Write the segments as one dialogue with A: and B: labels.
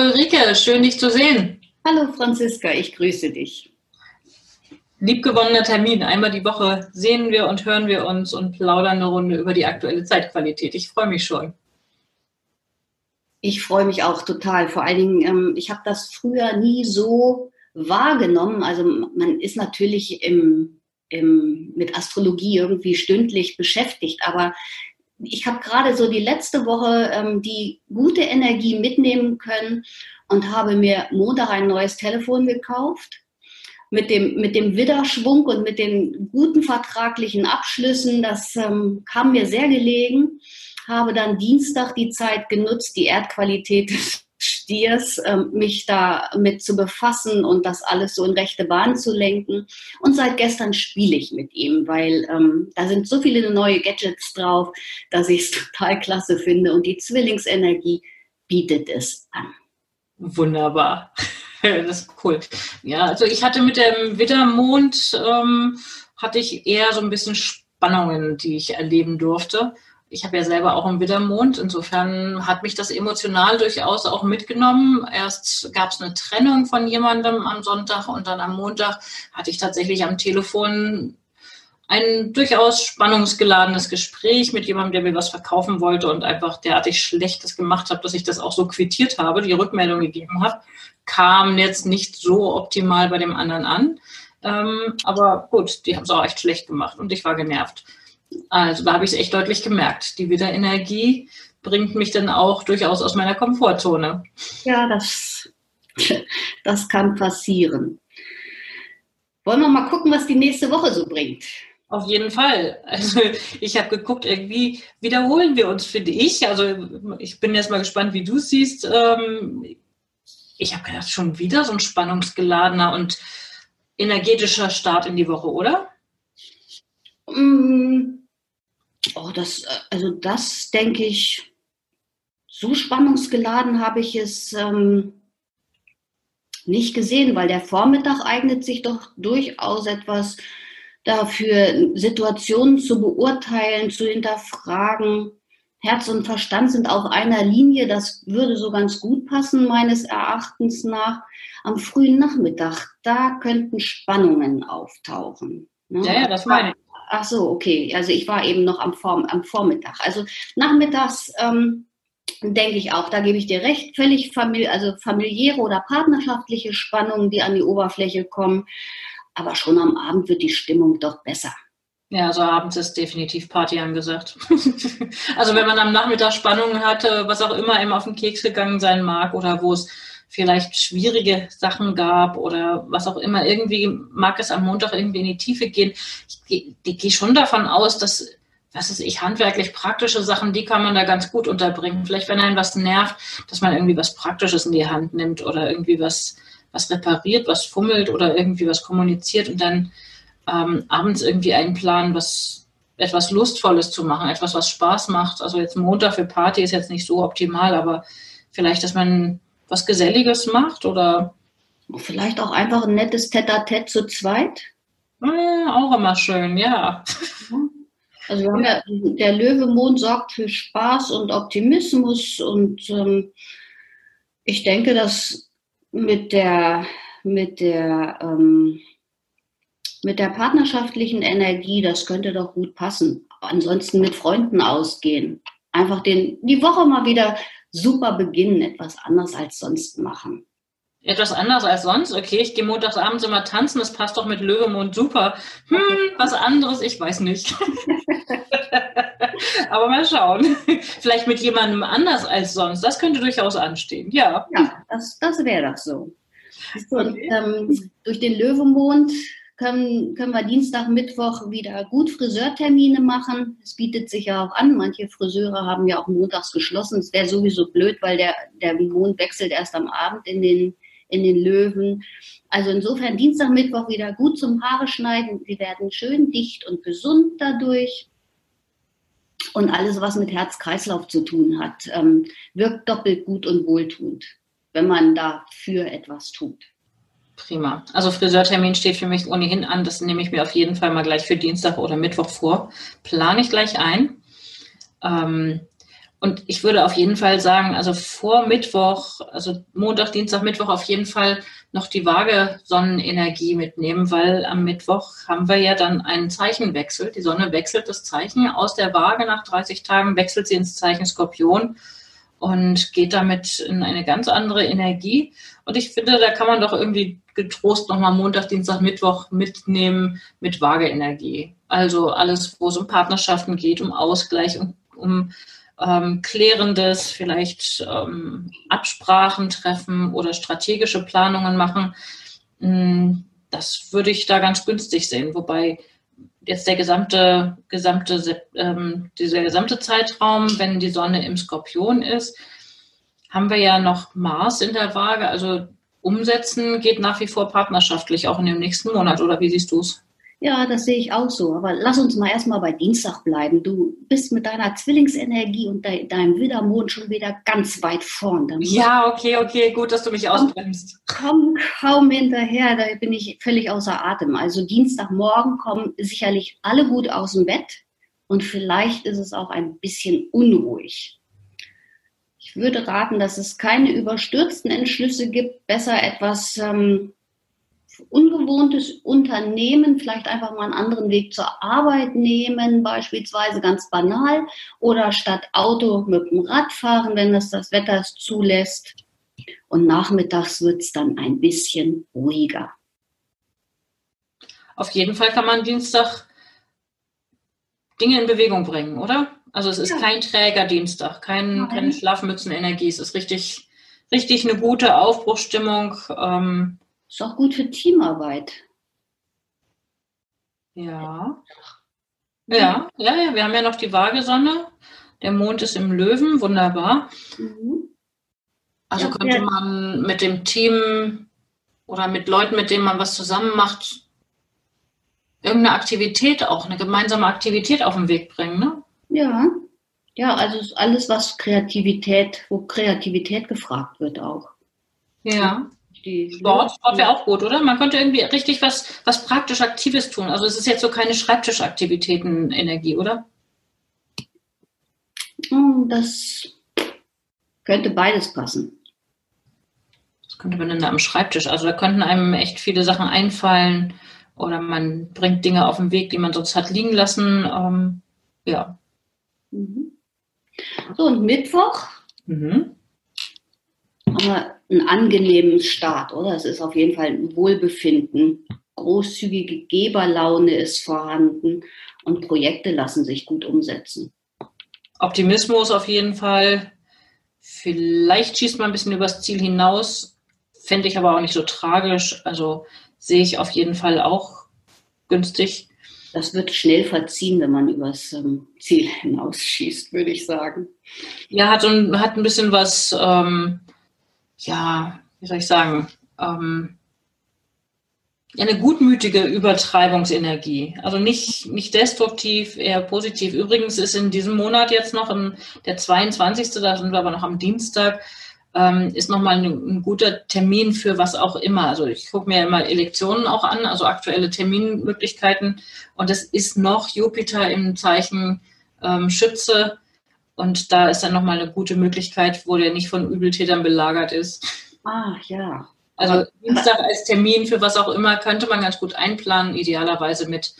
A: Hallo Ulrike, schön dich zu sehen.
B: Hallo Franziska, ich grüße dich
A: liebgewonnener Termin. Einmal die Woche sehen wir und hören wir uns und plaudern eine Runde über die aktuelle Zeitqualität. Ich freue mich schon.
B: Ich freue mich auch total. Vor allen Dingen, ähm, ich habe das früher nie so wahrgenommen. Also man ist natürlich im, im, mit Astrologie irgendwie stündlich beschäftigt, aber ich habe gerade so die letzte Woche ähm, die gute Energie mitnehmen können und habe mir Montag ein neues Telefon gekauft mit dem, mit dem Widderschwung und mit den guten vertraglichen Abschlüssen, das ähm, kam mir sehr gelegen. Habe dann Dienstag die Zeit genutzt, die Erdqualität des Stiers, ähm, mich da mit zu befassen und das alles so in rechte Bahn zu lenken. Und seit gestern spiele ich mit ihm, weil ähm, da sind so viele neue Gadgets drauf, dass ich es total klasse finde und die Zwillingsenergie bietet es an.
A: Wunderbar. das ist cool. Ja, also ich hatte mit dem Widdermond, ähm, hatte ich eher so ein bisschen Spannungen, die ich erleben durfte. Ich habe ja selber auch einen Widdermond, insofern hat mich das emotional durchaus auch mitgenommen. Erst gab es eine Trennung von jemandem am Sonntag und dann am Montag hatte ich tatsächlich am Telefon ein durchaus spannungsgeladenes Gespräch mit jemandem, der mir was verkaufen wollte und einfach derartig Schlechtes gemacht hat, dass ich das auch so quittiert habe, die Rückmeldung gegeben habe kam jetzt nicht so optimal bei dem anderen an. Ähm, aber gut, die haben es auch echt schlecht gemacht und ich war genervt. Also da habe ich es echt deutlich gemerkt. Die Wiederenergie bringt mich dann auch durchaus aus meiner Komfortzone.
B: Ja, das, das kann passieren. Wollen wir mal gucken, was die nächste Woche so bringt?
A: Auf jeden Fall. Also ich habe geguckt, irgendwie wiederholen wir uns, finde ich. Also ich bin jetzt mal gespannt, wie du es siehst. Ähm, ich habe gedacht, schon wieder so ein spannungsgeladener und energetischer Start in die Woche, oder?
B: Mm, oh, das, also das denke ich, so spannungsgeladen habe ich es ähm, nicht gesehen, weil der Vormittag eignet sich doch durchaus etwas dafür, Situationen zu beurteilen, zu hinterfragen. Herz und Verstand sind auf einer Linie. Das würde so ganz gut passen, meines Erachtens nach. Am frühen Nachmittag, da könnten Spannungen auftauchen.
A: Ne? Ja, ja, das meine ich.
B: Ach so, okay. Also ich war eben noch am, Vorm am Vormittag. Also nachmittags ähm, denke ich auch, da gebe ich dir recht, völlig famili also familiäre oder partnerschaftliche Spannungen, die an die Oberfläche kommen. Aber schon am Abend wird die Stimmung doch besser.
A: Ja, also abends ist definitiv Party angesagt. also wenn man am Nachmittag Spannungen hatte, was auch immer ihm auf den Keks gegangen sein mag oder wo es vielleicht schwierige Sachen gab oder was auch immer, irgendwie mag es am Montag irgendwie in die Tiefe gehen. Ich, gehe schon davon aus, dass, was ist ich, handwerklich praktische Sachen, die kann man da ganz gut unterbringen. Vielleicht, wenn einen was nervt, dass man irgendwie was Praktisches in die Hand nimmt oder irgendwie was, was repariert, was fummelt oder irgendwie was kommuniziert und dann ähm, abends irgendwie einplanen, was etwas Lustvolles zu machen, etwas, was Spaß macht. Also jetzt Montag für Party ist jetzt nicht so optimal, aber vielleicht, dass man was Geselliges macht oder
B: vielleicht auch einfach ein nettes Tete-a-Tete zu zweit.
A: Äh, auch immer schön, ja.
B: Also wir haben ja, der Löwemond sorgt für Spaß und Optimismus und ähm, ich denke, dass mit der mit der ähm, mit der partnerschaftlichen Energie, das könnte doch gut passen. Ansonsten mit Freunden ausgehen. Einfach den, die Woche mal wieder super beginnen, etwas anders als sonst machen.
A: Etwas anders als sonst. Okay, ich gehe montags abends immer tanzen, das passt doch mit Löwemond super. Hm, was anderes, ich weiß nicht. Aber mal schauen. Vielleicht mit jemandem anders als sonst. Das könnte durchaus anstehen. Ja.
B: Ja, das, das wäre doch so. Und, ähm, durch den Löwemond können, können wir Dienstag, Mittwoch wieder gut Friseurtermine machen. Es bietet sich ja auch an. Manche Friseure haben ja auch montags geschlossen. Es wäre sowieso blöd, weil der, der Mond wechselt erst am Abend in den, in den Löwen. Also insofern Dienstag, Mittwoch wieder gut zum Haare schneiden. Sie werden schön dicht und gesund dadurch. Und alles, was mit Herz-Kreislauf zu tun hat, ähm, wirkt doppelt gut und wohltuend, wenn man dafür etwas tut.
A: Prima. Also Friseurtermin steht für mich ohnehin an. Das nehme ich mir auf jeden Fall mal gleich für Dienstag oder Mittwoch vor. Plane ich gleich ein. Ähm, und ich würde auf jeden Fall sagen, also vor Mittwoch, also Montag, Dienstag, Mittwoch auf jeden Fall noch die Waage Sonnenenergie mitnehmen, weil am Mittwoch haben wir ja dann einen Zeichenwechsel. Die Sonne wechselt das Zeichen aus der Waage nach 30 Tagen, wechselt sie ins Zeichen Skorpion und geht damit in eine ganz andere Energie. Und ich finde, da kann man doch irgendwie getrost nochmal Montag, Dienstag, Mittwoch mitnehmen mit Waage-Energie. Also alles, wo es um Partnerschaften geht, um Ausgleich, um, um ähm, Klärendes, vielleicht ähm, Absprachen treffen oder strategische Planungen machen. Mm, das würde ich da ganz günstig sehen. Wobei jetzt der gesamte, gesamte, ähm, dieser gesamte Zeitraum, wenn die Sonne im Skorpion ist, haben wir ja noch Mars in der Waage. Also umsetzen geht nach wie vor partnerschaftlich, auch in dem nächsten Monat. Oder wie siehst du es?
B: Ja, das sehe ich auch so. Aber lass uns mal erstmal bei Dienstag bleiben. Du bist mit deiner Zwillingsenergie und de deinem Widdermond schon wieder ganz weit vorn.
A: Ja, okay, okay, gut, dass du mich ausbremst.
B: Komm kaum hinterher, da bin ich völlig außer Atem. Also Dienstagmorgen kommen sicherlich alle gut aus dem Bett und vielleicht ist es auch ein bisschen unruhig. Ich würde raten, dass es keine überstürzten Entschlüsse gibt, besser etwas ähm, ungewohntes Unternehmen, vielleicht einfach mal einen anderen Weg zur Arbeit nehmen, beispielsweise ganz banal, oder statt Auto mit dem Rad fahren, wenn das das Wetter es zulässt. Und nachmittags wird es dann ein bisschen ruhiger.
A: Auf jeden Fall kann man Dienstag Dinge in Bewegung bringen, oder? Also es ist ja. kein träger Dienstag, kein, keine Schlafmützenenergie. Es ist richtig, richtig eine gute Aufbruchsstimmung. Ähm,
B: ist auch gut für Teamarbeit.
A: Ja. Ja, ja, ja. Wir haben ja noch die Waagesonne. Der Mond ist im Löwen, wunderbar. Mhm. Also ja, könnte man mit dem Team oder mit Leuten, mit denen man was zusammen macht, irgendeine Aktivität auch, eine gemeinsame Aktivität auf den Weg bringen, ne?
B: Ja. Ja, also alles, was Kreativität, wo Kreativität gefragt wird auch.
A: Ja die Sport, Sport wäre auch gut, oder? Man könnte irgendwie richtig was, was praktisch Aktives tun. Also es ist jetzt so keine Schreibtischaktivitäten-Energie, oder?
B: Hm, das könnte beides passen.
A: Das könnte man dann am Schreibtisch. Also da könnten einem echt viele Sachen einfallen oder man bringt Dinge auf den Weg, die man sonst hat liegen lassen. Ähm, ja.
B: Mhm. So, und Mittwoch mhm. haben wir einen angenehmen Start, oder? Es ist auf jeden Fall ein Wohlbefinden. Großzügige Geberlaune ist vorhanden und Projekte lassen sich gut umsetzen.
A: Optimismus auf jeden Fall. Vielleicht schießt man ein bisschen übers Ziel hinaus, fände ich aber auch nicht so tragisch. Also sehe ich auf jeden Fall auch günstig.
B: Das wird schnell verziehen, wenn man übers ähm, Ziel hinausschießt, würde ich sagen.
A: Ja, hat, hat ein bisschen was ähm, ja, wie soll ich sagen, ähm, eine gutmütige Übertreibungsenergie. Also nicht, nicht destruktiv, eher positiv. Übrigens ist in diesem Monat jetzt noch im, der 22., da sind wir aber noch am Dienstag, ähm, ist nochmal ein, ein guter Termin für was auch immer. Also ich gucke mir immer Elektionen auch an, also aktuelle Terminmöglichkeiten. Und es ist noch Jupiter im Zeichen ähm, Schütze und da ist dann nochmal eine gute Möglichkeit, wo der nicht von Übeltätern belagert ist.
B: Ah, ja.
A: Also Dienstag als Termin für was auch immer könnte man ganz gut einplanen, idealerweise mit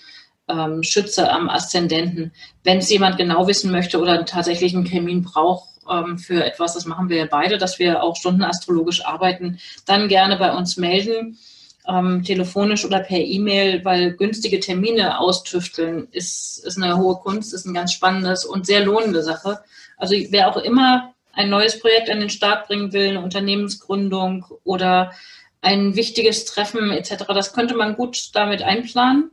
A: ähm, Schütze am Aszendenten. Wenn es jemand genau wissen möchte oder tatsächlich einen Termin braucht, ähm, für etwas, das machen wir ja beide, dass wir auch stundenastrologisch arbeiten, dann gerne bei uns melden, ähm, telefonisch oder per E-Mail, weil günstige Termine austüfteln ist, ist eine hohe Kunst, ist ein ganz spannendes und sehr lohnende Sache. Also wer auch immer ein neues Projekt an den Start bringen will, eine Unternehmensgründung oder ein wichtiges Treffen etc., das könnte man gut damit einplanen.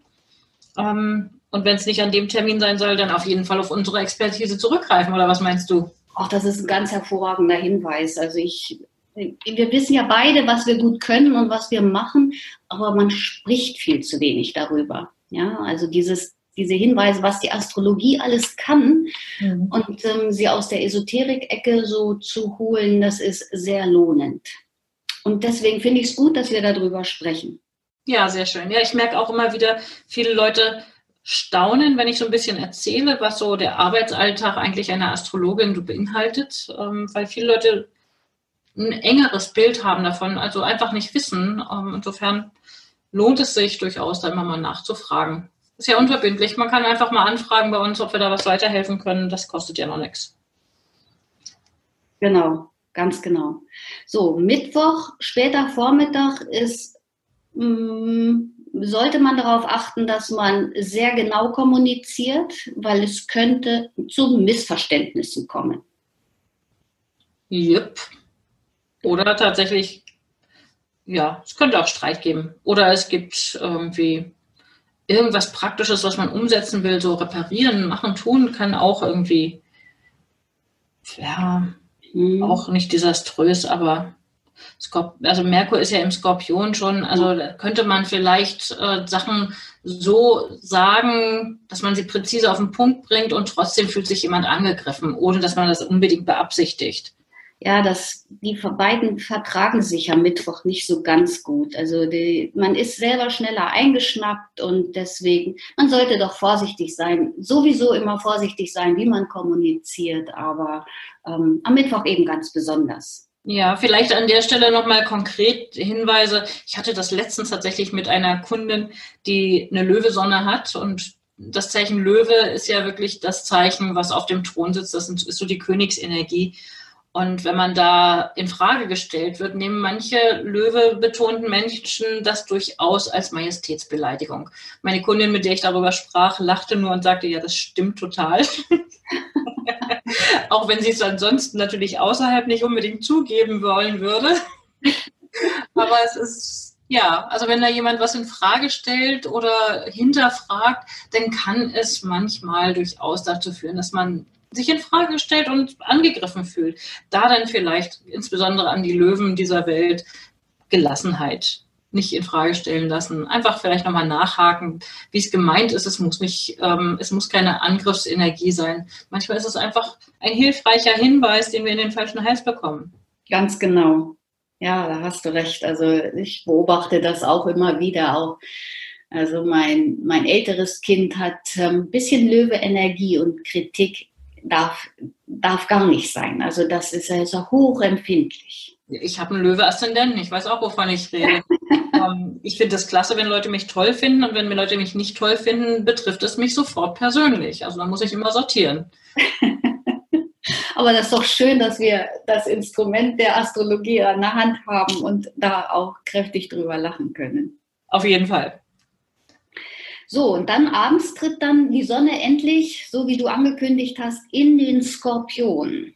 A: Ähm, und wenn es nicht an dem Termin sein soll, dann auf jeden Fall auf unsere Expertise zurückgreifen, oder was meinst du?
B: Ach, das ist ein ganz hervorragender Hinweis. Also ich, wir wissen ja beide, was wir gut können und was wir machen, aber man spricht viel zu wenig darüber. Ja, also dieses, diese Hinweise, was die Astrologie alles kann mhm. und ähm, sie aus der Esoterik-Ecke so zu holen, das ist sehr lohnend. Und deswegen finde ich es gut, dass wir darüber sprechen.
A: Ja, sehr schön. Ja, ich merke auch immer wieder, viele Leute staunen, wenn ich so ein bisschen erzähle, was so der Arbeitsalltag eigentlich einer Astrologin beinhaltet, ähm, weil viele Leute ein engeres Bild haben davon, also einfach nicht wissen. Ähm, insofern lohnt es sich durchaus, da immer mal nachzufragen. Ist ja unverbindlich. Man kann einfach mal anfragen bei uns, ob wir da was weiterhelfen können. Das kostet ja noch nichts.
B: Genau, ganz genau. So, Mittwoch, später Vormittag ist mh, mm, sollte man darauf achten, dass man sehr genau kommuniziert, weil es könnte zu Missverständnissen kommen.
A: Yep. Oder tatsächlich, ja, es könnte auch Streit geben. Oder es gibt irgendwie irgendwas Praktisches, was man umsetzen will, so reparieren, machen, tun, kann auch irgendwie, ja, hm. auch nicht desaströs, aber also Merkur ist ja im Skorpion schon, also könnte man vielleicht äh, Sachen so sagen, dass man sie präzise auf den Punkt bringt und trotzdem fühlt sich jemand angegriffen, ohne dass man das unbedingt beabsichtigt.
B: Ja, das, die beiden vertragen sich am Mittwoch nicht so ganz gut. Also die, man ist selber schneller eingeschnappt und deswegen, man sollte doch vorsichtig sein, sowieso immer vorsichtig sein, wie man kommuniziert, aber ähm, am Mittwoch eben ganz besonders.
A: Ja, vielleicht an der Stelle nochmal konkret Hinweise. Ich hatte das letztens tatsächlich mit einer Kundin, die eine Löwesonne hat und das Zeichen Löwe ist ja wirklich das Zeichen, was auf dem Thron sitzt. Das ist so die Königsenergie. Und wenn man da in Frage gestellt wird, nehmen manche Löwe-betonten Menschen das durchaus als Majestätsbeleidigung. Meine Kundin, mit der ich darüber sprach, lachte nur und sagte, ja, das stimmt total. Auch wenn sie es ansonsten natürlich außerhalb nicht unbedingt zugeben wollen würde. Aber es ist, ja, also wenn da jemand was in Frage stellt oder hinterfragt, dann kann es manchmal durchaus dazu führen, dass man sich in Frage stellt und angegriffen fühlt. Da dann vielleicht insbesondere an die Löwen dieser Welt Gelassenheit nicht in Frage stellen lassen. Einfach vielleicht nochmal nachhaken, wie es gemeint ist. Es muss nicht, ähm, es muss keine Angriffsenergie sein. Manchmal ist es einfach ein hilfreicher Hinweis, den wir in den falschen Hals bekommen.
B: Ganz genau. Ja, da hast du recht. Also ich beobachte das auch immer wieder auch. Also mein, mein älteres Kind hat ein ähm, bisschen Löwe-Energie und Kritik darf, darf gar nicht sein. Also das ist also hochempfindlich.
A: Ich habe einen Löwe-Aszendenten, ich weiß auch, wovon ich rede. Ähm, ich finde es klasse, wenn Leute mich toll finden und wenn mir Leute mich nicht toll finden, betrifft es mich sofort persönlich. Also da muss ich immer sortieren.
B: Aber das ist doch schön, dass wir das Instrument der Astrologie an der Hand haben und da auch kräftig drüber lachen können.
A: Auf jeden Fall.
B: So, und dann abends tritt dann die Sonne endlich, so wie du angekündigt hast, in den Skorpion.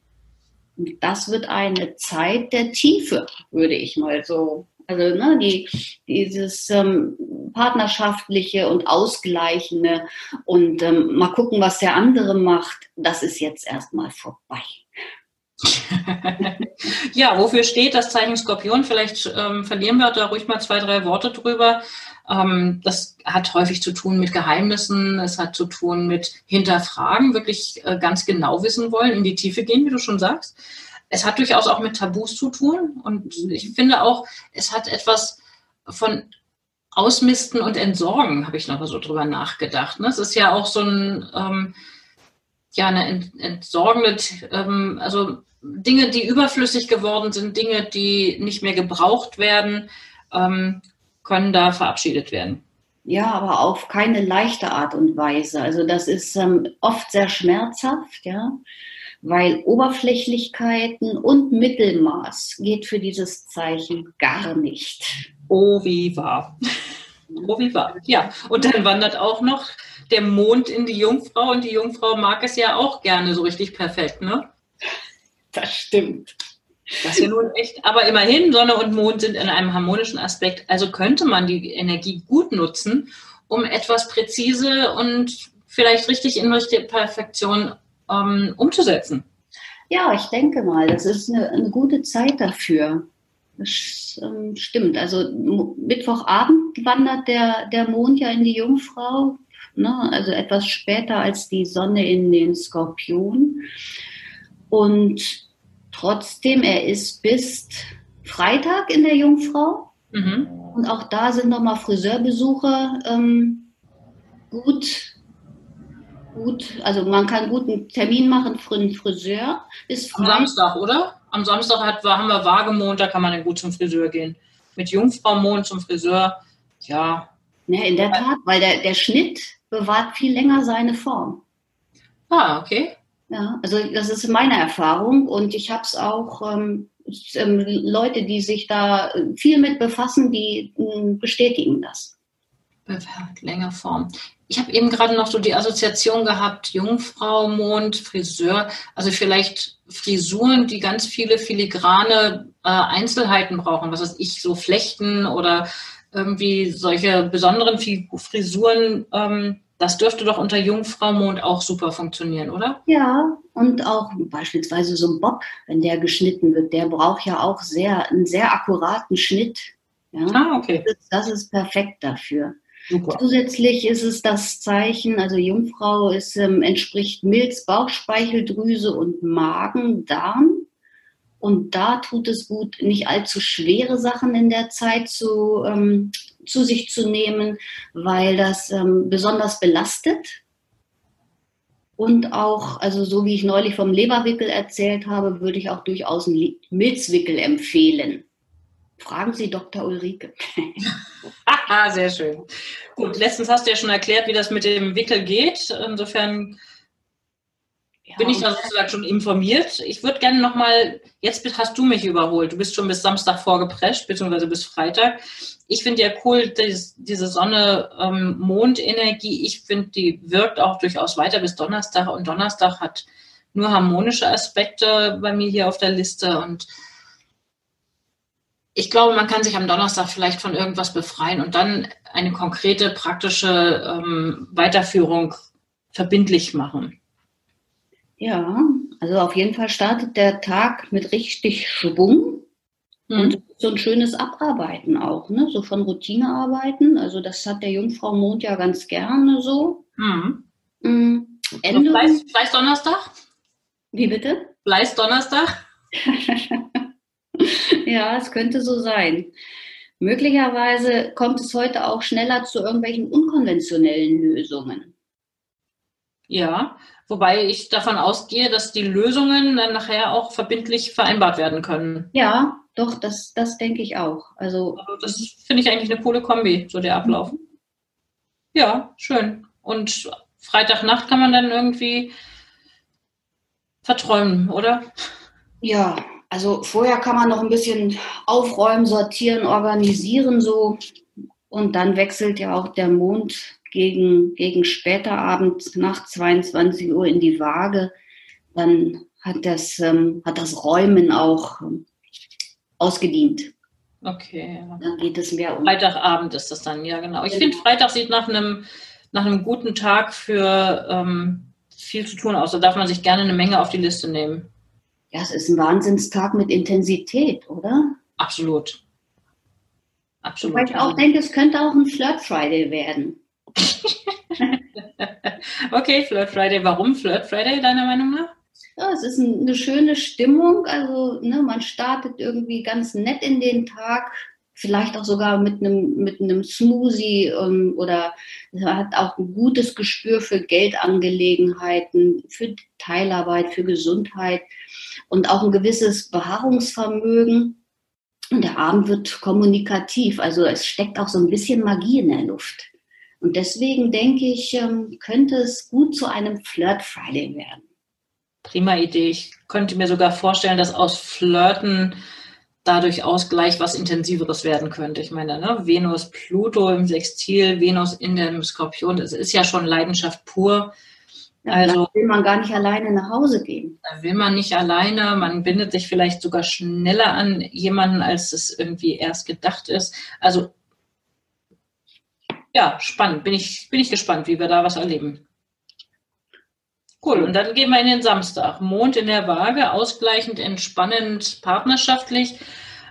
B: Und das wird eine Zeit der Tiefe, würde ich mal so. Also ne, die, dieses ähm, partnerschaftliche und ausgleichende und ähm, mal gucken, was der andere macht, das ist jetzt erstmal vorbei.
A: ja, wofür steht das Zeichen Skorpion? Vielleicht ähm, verlieren wir da ruhig mal zwei, drei Worte drüber. Ähm, das hat häufig zu tun mit Geheimnissen, es hat zu tun mit Hinterfragen, wirklich äh, ganz genau wissen wollen, in die Tiefe gehen, wie du schon sagst. Es hat durchaus auch mit Tabus zu tun und ich finde auch, es hat etwas von Ausmisten und Entsorgen, habe ich noch mal so drüber nachgedacht. Ne? Es ist ja auch so ein, ähm, ja, eine entsorgende, ähm, also Dinge, die überflüssig geworden sind, Dinge, die nicht mehr gebraucht werden. Ähm, können da verabschiedet werden.
B: Ja, aber auf keine leichte Art und Weise. Also das ist ähm, oft sehr schmerzhaft, ja. weil Oberflächlichkeiten und Mittelmaß geht für dieses Zeichen gar nicht.
A: Oh, wie wahr. Oh, wie wahr. Ja, und dann wandert auch noch der Mond in die Jungfrau und die Jungfrau mag es ja auch gerne so richtig perfekt, ne?
B: Das stimmt.
A: Ist ja nun echt, aber immerhin, Sonne und Mond sind in einem harmonischen Aspekt. Also könnte man die Energie gut nutzen, um etwas präzise und vielleicht richtig in richtige Perfektion ähm, umzusetzen.
B: Ja, ich denke mal, das ist eine, eine gute Zeit dafür. Das ähm, stimmt. Also Mittwochabend wandert der, der Mond ja in die Jungfrau, ne? also etwas später als die Sonne in den Skorpion. Und trotzdem, er ist bis Freitag in der Jungfrau. Mhm. Und auch da sind nochmal Friseurbesuche ähm, gut gut, also man kann guten Termin machen für einen Friseur.
A: Ist Am Samstag, oder? Am Samstag hat, haben wir Wagemond, da kann man dann gut zum Friseur gehen. Mit Jungfraumond zum Friseur, ja.
B: Ja, in der Tat, weil der, der Schnitt bewahrt viel länger seine Form.
A: Ah, okay.
B: Ja, also das ist meine Erfahrung und ich habe es auch ähm, ähm, Leute, die sich da viel mit befassen, die äh, bestätigen das.
A: Bewahrt länger Form. Ich habe eben gerade noch so die Assoziation gehabt, Jungfrau, Mond, Friseur, also vielleicht Frisuren, die ganz viele filigrane äh, Einzelheiten brauchen, was weiß ich, so Flechten oder irgendwie solche besonderen Frisuren, ähm, das dürfte doch unter Jungfrau Mond auch super funktionieren, oder?
B: Ja, und auch beispielsweise so ein Bob, wenn der geschnitten wird, der braucht ja auch sehr, einen sehr akkuraten Schnitt. Ja? Ah, okay. Das ist, das ist perfekt dafür. Super. Zusätzlich ist es das Zeichen, also Jungfrau ist, ähm, entspricht Milz, Bauchspeicheldrüse und Magen, Darm. Und da tut es gut, nicht allzu schwere Sachen in der Zeit zu, ähm, zu sich zu nehmen, weil das ähm, besonders belastet. Und auch, also so wie ich neulich vom Leberwickel erzählt habe, würde ich auch durchaus einen Milzwickel empfehlen. Fragen Sie Dr. Ulrike.
A: Sehr schön. Gut, letztens hast du ja schon erklärt, wie das mit dem Wickel geht. Insofern ja, bin ich da sozusagen schon informiert. Ich würde gerne nochmal, jetzt hast du mich überholt. Du bist schon bis Samstag vorgeprescht, beziehungsweise bis Freitag. Ich finde ja cool, dass diese Sonne-Mond-Energie, ähm, ich finde, die wirkt auch durchaus weiter bis Donnerstag. Und Donnerstag hat nur harmonische Aspekte bei mir hier auf der Liste. Und ich glaube, man kann sich am Donnerstag vielleicht von irgendwas befreien und dann eine konkrete, praktische ähm, Weiterführung verbindlich machen.
B: Ja, also auf jeden Fall startet der Tag mit richtig Schwung mhm. und so ein schönes Abarbeiten auch, ne? so von Routinearbeiten. Also das hat der Jungfrau Mond ja ganz gerne so. Mhm.
A: Mhm. Fleiß, Fleiß Donnerstag?
B: Wie bitte?
A: Fleiß Donnerstag?
B: ja, es könnte so sein. Möglicherweise kommt es heute auch schneller zu irgendwelchen unkonventionellen Lösungen.
A: Ja, wobei ich davon ausgehe, dass die Lösungen dann nachher auch verbindlich vereinbart werden können.
B: Ja, doch, das, das denke ich auch. Also,
A: also das finde ich eigentlich eine coole Kombi, so der Ablauf. Ja, schön. Und Freitagnacht kann man dann irgendwie verträumen, oder?
B: Ja, also vorher kann man noch ein bisschen aufräumen, sortieren, organisieren so. Und dann wechselt ja auch der Mond gegen, gegen später Abend nach 22 Uhr in die Waage. Dann hat das, ähm, hat das Räumen auch ähm, ausgedient.
A: Okay.
B: Dann geht es mehr
A: um. Freitagabend ist das dann, ja genau. Ich genau. finde, Freitag sieht nach einem, nach einem guten Tag für ähm, viel zu tun aus. Da darf man sich gerne eine Menge auf die Liste nehmen.
B: Ja, es ist ein Wahnsinnstag mit Intensität, oder?
A: Absolut. Absolut.
B: Weil ich auch denke, es könnte auch ein Flirt Friday werden.
A: okay, Flirt Friday. Warum Flirt Friday, deiner Meinung nach?
B: Ja, es ist eine schöne Stimmung. Also, ne, man startet irgendwie ganz nett in den Tag. Vielleicht auch sogar mit einem, mit einem Smoothie um, oder hat auch ein gutes Gespür für Geldangelegenheiten, für Teilarbeit, für Gesundheit und auch ein gewisses Beharrungsvermögen. Und der Abend wird kommunikativ, also es steckt auch so ein bisschen Magie in der Luft. Und deswegen denke ich, ähm, könnte es gut zu einem Flirt Friday werden.
A: prima Idee. Ich könnte mir sogar vorstellen, dass aus Flirten dadurch Ausgleich was Intensiveres werden könnte. Ich meine, ne? Venus, Pluto im Sextil, Venus in dem Skorpion, das ist ja schon Leidenschaft pur.
B: Ja, also will man gar nicht alleine nach Hause gehen.
A: Da will man nicht alleine, man bindet sich vielleicht sogar schneller an jemanden, als es irgendwie erst gedacht ist. Also ja, spannend. Bin ich, bin ich gespannt, wie wir da was erleben. Cool, und dann gehen wir in den Samstag. Mond in der Waage, ausgleichend, entspannend, partnerschaftlich.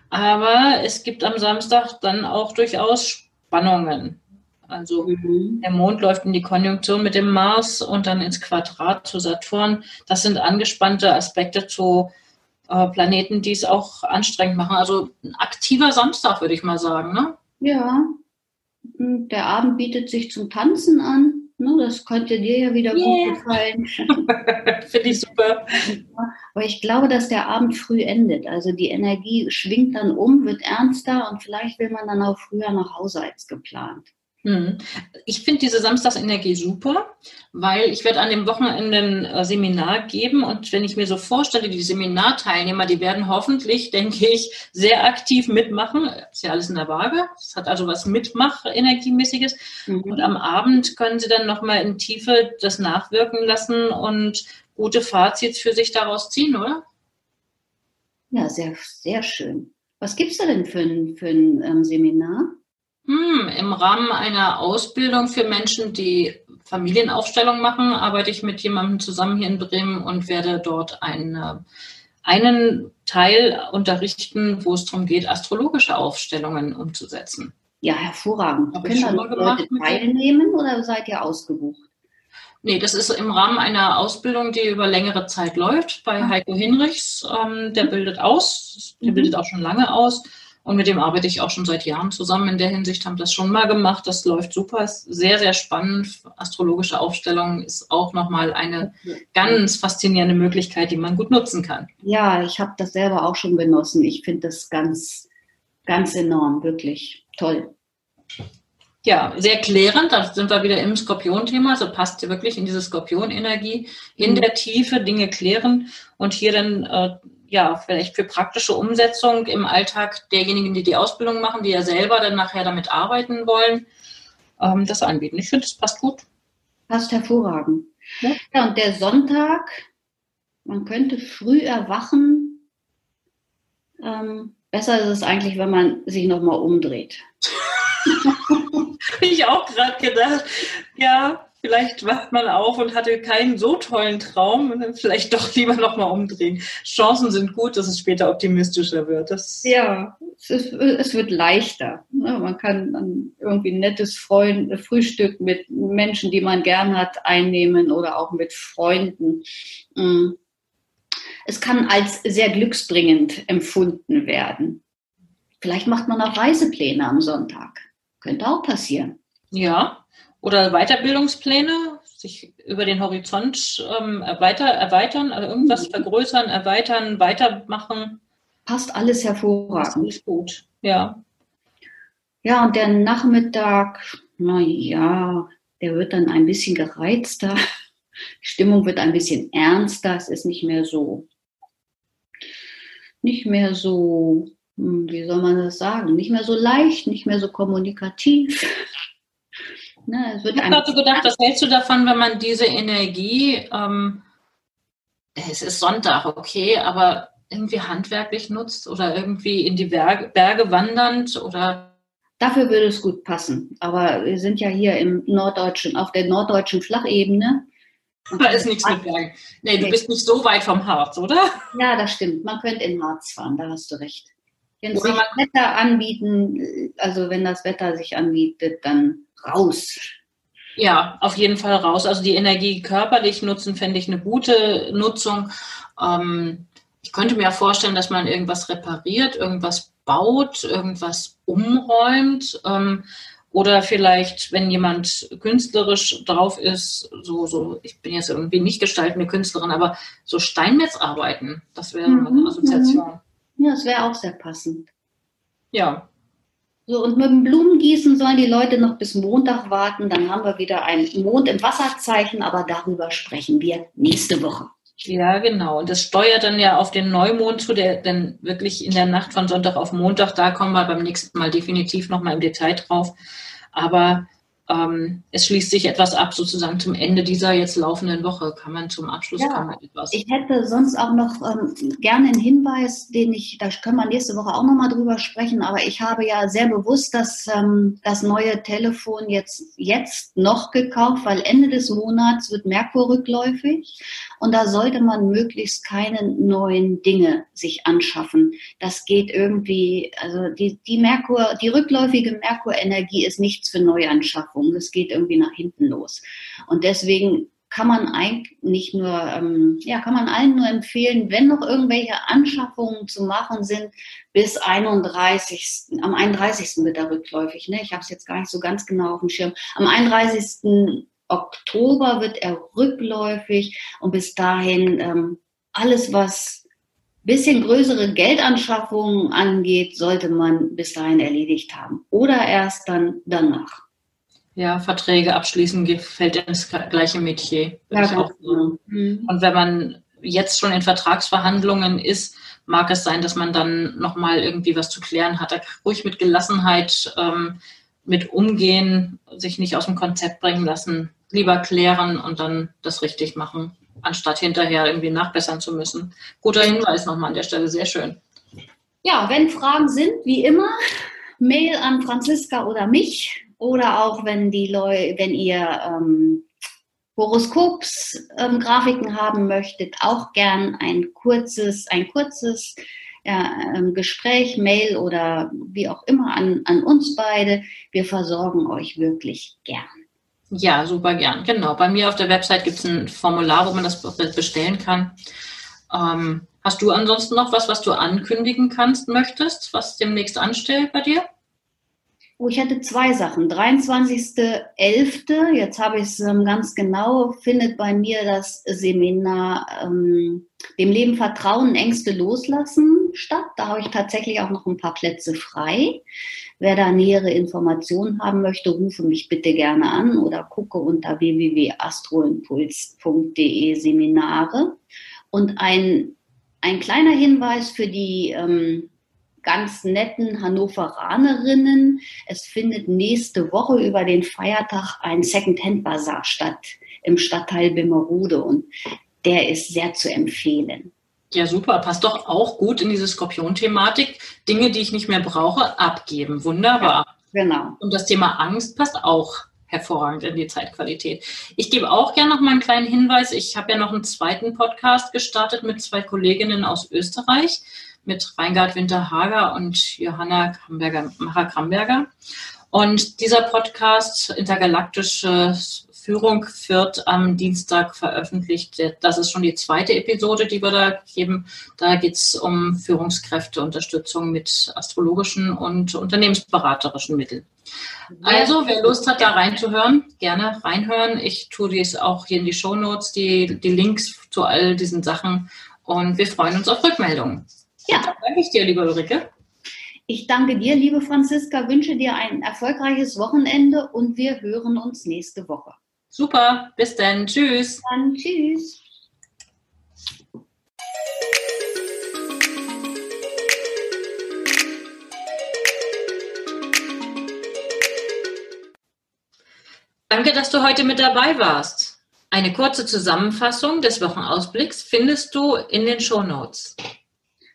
A: Aber es gibt am Samstag dann auch durchaus Spannungen. Also mhm. der Mond läuft in die Konjunktion mit dem Mars und dann ins Quadrat zu Saturn. Das sind angespannte Aspekte zu äh, Planeten, die es auch anstrengend machen. Also ein aktiver Samstag, würde ich mal sagen. Ne?
B: Ja, der Abend bietet sich zum Tanzen an. Ne, das könnte dir ja wieder yeah. gut gefallen.
A: Finde ich super.
B: Aber ich glaube, dass der Abend früh endet. Also die Energie schwingt dann um, wird ernster und vielleicht will man dann auch früher nach Hause als geplant.
A: Hm. Ich finde diese Samstagsenergie super, weil ich werde an dem Wochenende ein äh, Seminar geben und wenn ich mir so vorstelle, die Seminarteilnehmer, die werden hoffentlich, denke ich, sehr aktiv mitmachen. Ist ja alles in der Waage. Es hat also was Mitmach-Energiemäßiges. Mhm. Und am Abend können sie dann nochmal in Tiefe das nachwirken lassen und gute Fazits für sich daraus ziehen, oder?
B: Ja, sehr, sehr schön. Was gibt es da denn für ein, für ein ähm, Seminar?
A: Hm, Im Rahmen einer Ausbildung für Menschen, die Familienaufstellung machen, arbeite ich mit jemandem zusammen hier in Bremen und werde dort eine, einen Teil unterrichten, wo es darum geht, astrologische Aufstellungen umzusetzen.
B: Ja, hervorragend. Hab Können da Leute teilnehmen oder seid ihr ausgebucht?
A: Nee, das ist im Rahmen einer Ausbildung, die über längere Zeit läuft bei ah. Heiko Hinrichs. Ähm, der bildet aus, der mhm. bildet auch schon lange aus. Und mit dem arbeite ich auch schon seit Jahren zusammen. In der Hinsicht haben das schon mal gemacht. Das läuft super, ist sehr, sehr spannend. Astrologische Aufstellung ist auch nochmal eine ganz faszinierende Möglichkeit, die man gut nutzen kann.
B: Ja, ich habe das selber auch schon genossen. Ich finde das ganz, ganz enorm, wirklich toll.
A: Ja, sehr klärend. Da sind wir wieder im Skorpion-Thema. Also passt wirklich in diese Skorpion-Energie, in mhm. der Tiefe Dinge klären und hier dann äh, ja, vielleicht für praktische Umsetzung im Alltag derjenigen, die die Ausbildung machen, die ja selber dann nachher damit arbeiten wollen, ähm, das anbieten. Ich finde, das passt gut.
B: Passt hervorragend. Ja. ja, und der Sonntag, man könnte früh erwachen. Ähm, besser ist es eigentlich, wenn man sich nochmal umdreht.
A: ich auch gerade gedacht. Ja, Vielleicht wacht man auf und hatte keinen so tollen Traum und dann vielleicht doch lieber nochmal umdrehen. Chancen sind gut, dass es später optimistischer wird. Das
B: ja, es, ist, es wird leichter. Ne? Man kann irgendwie ein nettes Freund, Frühstück mit Menschen, die man gern hat, einnehmen oder auch mit Freunden. Mm. Es kann als sehr glücksbringend empfunden werden. Vielleicht macht man auch Reisepläne am Sonntag. Könnte auch passieren.
A: Ja, oder Weiterbildungspläne, sich über den Horizont ähm, erweiter, erweitern, also irgendwas mhm. vergrößern, erweitern, weitermachen.
B: Passt alles hervorragend. Alles
A: gut, ja.
B: Ja, und der Nachmittag, na ja, der wird dann ein bisschen gereizter. Die Stimmung wird ein bisschen ernster. Es ist nicht mehr so, nicht mehr so, hm, wie soll man das sagen, nicht mehr so leicht, nicht mehr so kommunikativ.
A: Ne, ich habe gerade so gedacht, was hältst du davon, wenn man diese Energie, ähm, es ist Sonntag, okay, aber irgendwie handwerklich nutzt oder irgendwie in die Berge, Berge wandernd oder
B: Dafür würde es gut passen. Aber wir sind ja hier im norddeutschen, auf der norddeutschen Flachebene.
A: Da ist nichts mit Bergen. Nee, du bist nicht so weit vom Harz, oder?
B: Ja, das stimmt. Man könnte in Harz fahren, da hast du recht. Wenn sich Wetter anbieten, also wenn das Wetter sich anbietet, dann raus.
A: Ja, auf jeden Fall raus. Also die Energie körperlich nutzen, fände ich eine gute Nutzung. Ähm, ich könnte mir vorstellen, dass man irgendwas repariert, irgendwas baut, irgendwas umräumt. Ähm, oder vielleicht, wenn jemand künstlerisch drauf ist, so, so, ich bin jetzt irgendwie nicht gestaltende Künstlerin, aber so Steinmetzarbeiten, das wäre mhm. eine Assoziation.
B: Ja, das wäre auch sehr passend.
A: Ja,
B: so, und mit dem Blumengießen sollen die Leute noch bis Montag warten. Dann haben wir wieder einen Mond im Wasserzeichen, aber darüber sprechen wir nächste Woche.
A: Ja, genau. Und das steuert dann ja auf den Neumond zu, der dann wirklich in der Nacht von Sonntag auf Montag, da kommen wir beim nächsten Mal definitiv nochmal im Detail drauf. Aber ähm, es schließt sich etwas ab, sozusagen zum Ende dieser jetzt laufenden Woche. Kann man zum Abschluss
B: ja, etwas. Ich hätte sonst auch noch ähm, gerne einen Hinweis, den ich, da können wir nächste Woche auch nochmal drüber sprechen, aber ich habe ja sehr bewusst das, ähm, das neue Telefon jetzt, jetzt noch gekauft, weil Ende des Monats wird Merkur rückläufig und da sollte man möglichst keine neuen Dinge sich anschaffen. Das geht irgendwie, also die, die Merkur, die rückläufige Merkur-Energie ist nichts für Neuanschaffungen. Das geht irgendwie nach hinten los. Und deswegen kann man eigentlich nicht nur, ähm, ja, kann man allen nur empfehlen, wenn noch irgendwelche Anschaffungen zu machen sind, bis 31. Am 31. wird er rückläufig. Ne? Ich habe es jetzt gar nicht so ganz genau auf dem Schirm. Am 31. Oktober wird er rückläufig und bis dahin ähm, alles, was bisschen größere Geldanschaffungen angeht, sollte man bis dahin erledigt haben oder erst dann danach.
A: Ja, Verträge abschließen fällt ins gleiche Metier. Ja, auch, genau. mhm. Und wenn man jetzt schon in Vertragsverhandlungen ist, mag es sein, dass man dann nochmal irgendwie was zu klären hat. Da ruhig mit Gelassenheit ähm, mit umgehen, sich nicht aus dem Konzept bringen lassen, lieber klären und dann das richtig machen, anstatt hinterher irgendwie nachbessern zu müssen. Guter Hinweis nochmal an der Stelle, sehr schön.
B: Ja, wenn Fragen sind, wie immer, Mail an Franziska oder mich oder auch wenn die Leute, wenn ihr ähm, Horoskops-Grafiken ähm, haben möchtet, auch gern ein kurzes, ein kurzes ja, ähm, Gespräch, Mail oder wie auch immer an, an uns beide. Wir versorgen euch wirklich gern.
A: Ja, super gern. Genau. Bei mir auf der Website gibt es ein Formular, wo man das bestellen kann. Ähm, hast du ansonsten noch was, was du ankündigen kannst, möchtest, was demnächst anstellt bei dir?
B: Oh, ich hatte zwei Sachen. 23.11., jetzt habe ich es ähm, ganz genau, findet bei mir das Seminar ähm, Dem Leben Vertrauen, Ängste loslassen statt. Da habe ich tatsächlich auch noch ein paar Plätze frei. Wer da nähere Informationen haben möchte, rufe mich bitte gerne an oder gucke unter www.astroimpuls.de Seminare. Und ein, ein kleiner Hinweis für die ähm, ganz netten Hannoveranerinnen. Es findet nächste Woche über den Feiertag ein Second-Hand-Bazar statt im Stadtteil Bimmerode und der ist sehr zu empfehlen.
A: Ja, super. Passt doch auch gut in diese Skorpion-Thematik. Dinge, die ich nicht mehr brauche, abgeben. Wunderbar.
B: Ja, genau.
A: Und das Thema Angst passt auch hervorragend in die Zeitqualität. Ich gebe auch gerne noch mal einen kleinen Hinweis. Ich habe ja noch einen zweiten Podcast gestartet mit zwei Kolleginnen aus Österreich mit Reingard Winterhager und Johanna Kramberger, Macher Kramberger. Und dieser Podcast, Intergalaktische Führung, wird am Dienstag veröffentlicht. Das ist schon die zweite Episode, die wir da geben. Da geht es um Führungskräfteunterstützung mit astrologischen und unternehmensberaterischen Mitteln. Also, wer Lust hat, da reinzuhören, gerne reinhören. Ich tue dies auch hier in die Show Notes, die, die Links zu all diesen Sachen. Und wir freuen uns auf Rückmeldungen.
B: Ja. Danke ich dir, liebe Ulrike. Ich danke dir, liebe Franziska, wünsche dir ein erfolgreiches Wochenende und wir hören uns nächste Woche.
A: Super, bis dann. Tschüss.
B: Dann tschüss.
A: Danke, dass du heute mit dabei warst. Eine kurze Zusammenfassung des Wochenausblicks findest du in den Show Notes.